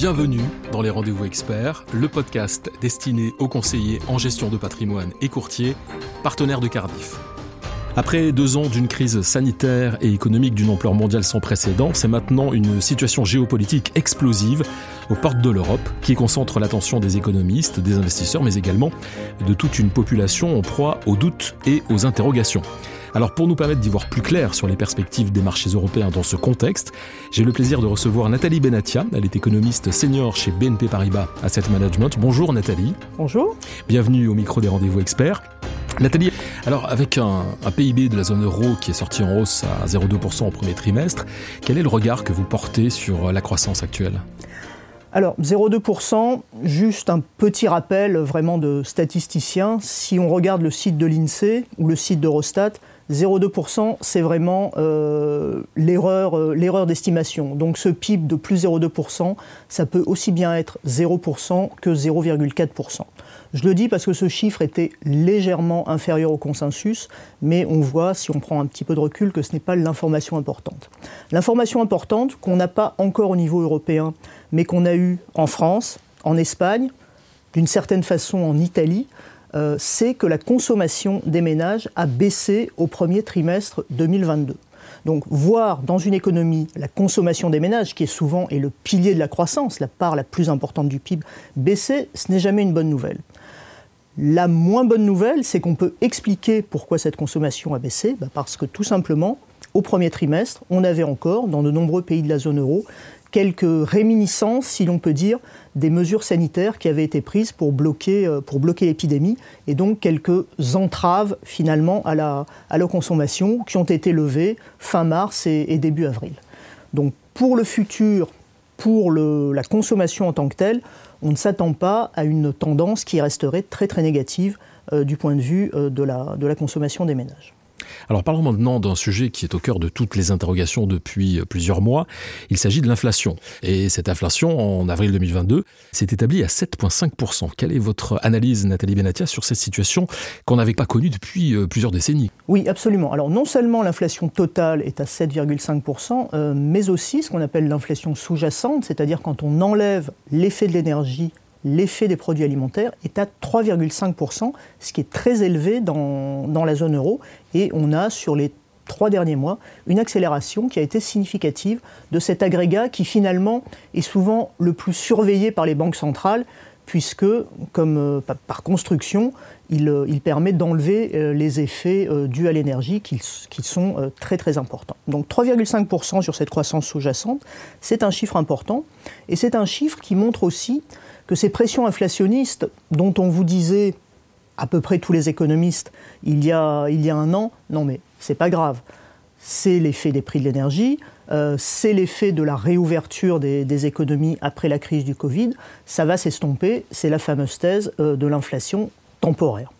Bienvenue dans les Rendez-vous Experts, le podcast destiné aux conseillers en gestion de patrimoine et courtiers, partenaires de Cardiff. Après deux ans d'une crise sanitaire et économique d'une ampleur mondiale sans précédent, c'est maintenant une situation géopolitique explosive aux portes de l'Europe qui concentre l'attention des économistes, des investisseurs, mais également de toute une population en proie aux doutes et aux interrogations. Alors pour nous permettre d'y voir plus clair sur les perspectives des marchés européens dans ce contexte, j'ai le plaisir de recevoir Nathalie Benatia. Elle est économiste senior chez BNP Paribas Asset Management. Bonjour Nathalie. Bonjour. Bienvenue au micro des rendez-vous experts. Nathalie, alors avec un, PIB de la zone euro qui est sorti en hausse à 0,2% au premier trimestre, quel est le regard que vous portez sur la croissance actuelle? Alors, 0,2%, juste un petit rappel vraiment de statisticien. Si on regarde le site de l'INSEE ou le site d'Eurostat, 0,2%, c'est vraiment euh, euh, l'erreur d'estimation. Donc ce PIB de plus 0,2%, ça peut aussi bien être 0% que 0,4%. Je le dis parce que ce chiffre était légèrement inférieur au consensus, mais on voit, si on prend un petit peu de recul, que ce n'est pas l'information importante. L'information importante qu'on n'a pas encore au niveau européen, mais qu'on a eu en France, en Espagne, d'une certaine façon en Italie, euh, c'est que la consommation des ménages a baissé au premier trimestre 2022. Donc voir dans une économie la consommation des ménages, qui est souvent est le pilier de la croissance, la part la plus importante du PIB, baisser, ce n'est jamais une bonne nouvelle. La moins bonne nouvelle, c'est qu'on peut expliquer pourquoi cette consommation a baissé, bah, parce que tout simplement, au premier trimestre, on avait encore, dans de nombreux pays de la zone euro, quelques réminiscences, si l'on peut dire, des mesures sanitaires qui avaient été prises pour bloquer, euh, l'épidémie, et donc quelques entraves finalement à la, consommation qui ont été levées fin mars et, début avril. Donc pour le futur, pour la consommation en tant que telle, on ne s'attend pas à une tendance qui resterait très très négative euh, du point de vue euh, de la consommation des ménages. Alors parlons maintenant d'un sujet qui est au cœur de toutes les interrogations depuis euh, plusieurs mois. Il s'agit de l'inflation. Et cette inflation, en avril 2022, s'est établie à 7,5%. Quelle est votre analyse, Nathalie Benatia, sur cette situation qu'on n'avait pas connue depuis euh, plusieurs décennies? Oui, absolument. Alors non seulement l'inflation totale est à 7,5%, euh, mais aussi ce qu'on appelle l'inflation sous-jacente, c'est-à-dire quand on enlève l'effet de l'énergie l'effet des produits alimentaires est à 3,5%, ce qui est très élevé dans, la zone euro. Et on a sur les trois derniers mois une accélération qui a été significative de cet agrégat qui finalement est souvent le plus surveillé par les banques centrales puisque, comme euh, par construction, il, euh, permet d'enlever euh, les effets dus à l'énergie qui, sont très très importants. Donc 3,5% sur cette croissance sous-jacente, c'est un chiffre important, et c'est un chiffre qui montre aussi que ces pressions inflationnistes dont on vous disait à peu près tous les économistes il y a, un an, non mais c'est pas grave. C'est l'effet des prix de l'énergie, euh, c'est l'effet de la réouverture des, économies après la crise du Covid, ça va s'estomper, c'est la fameuse thèse euh, de l'inflation temporaire.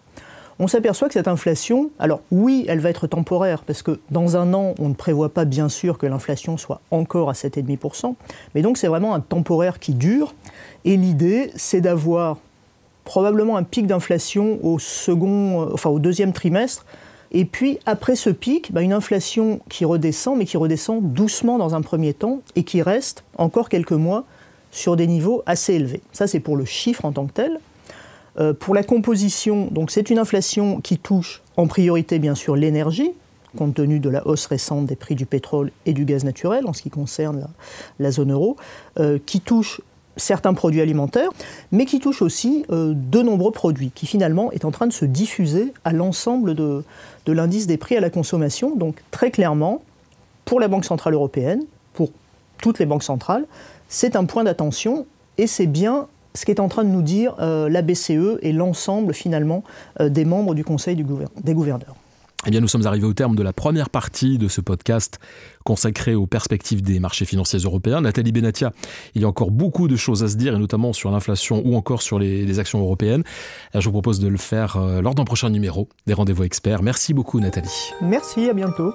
On s'aperçoit que cette inflation, alors oui, elle va être temporaire, parce que dans un an, on ne prévoit pas bien sûr que l'inflation soit encore à 7,5%, mais donc c'est vraiment un temporaire qui dure, et l'idée, c'est d'avoir probablement un pic d'inflation au euh, enfin au deuxième trimestre, et puis après ce pic, bah, une inflation qui redescend, mais qui redescend doucement dans un premier temps et qui reste encore quelques mois sur des niveaux assez élevés. Ça, c'est pour le chiffre en tant que tel. Euh, pour la composition, c'est une inflation qui touche en priorité bien sûr l'énergie, compte tenu de la hausse récente des prix du pétrole et du gaz naturel en ce qui concerne la, zone euro, euh, qui touche certains produits alimentaires, mais qui touche aussi euh, de nombreux produits, qui finalement est en train de se diffuser à l'ensemble de l'indice des prix à la consommation. Donc très clairement, pour la Banque Centrale Européenne, pour toutes les banques centrales, c'est un point d'attention et c'est bien ce qu'est en train de nous dire euh, la BCE et l'ensemble finalement euh, des membres du Conseil du des gouverneurs. Eh bien, nous sommes arrivés au terme de la première partie de ce podcast consacré aux perspectives des marchés financiers européens. Nathalie Benatia, il y a encore beaucoup de choses à se dire, et notamment sur l'inflation ou encore sur les, les, actions européennes. Je vous propose de le faire euh, lors d'un prochain numéro des Rendez-vous Experts. Merci beaucoup, Nathalie. Merci, à bientôt.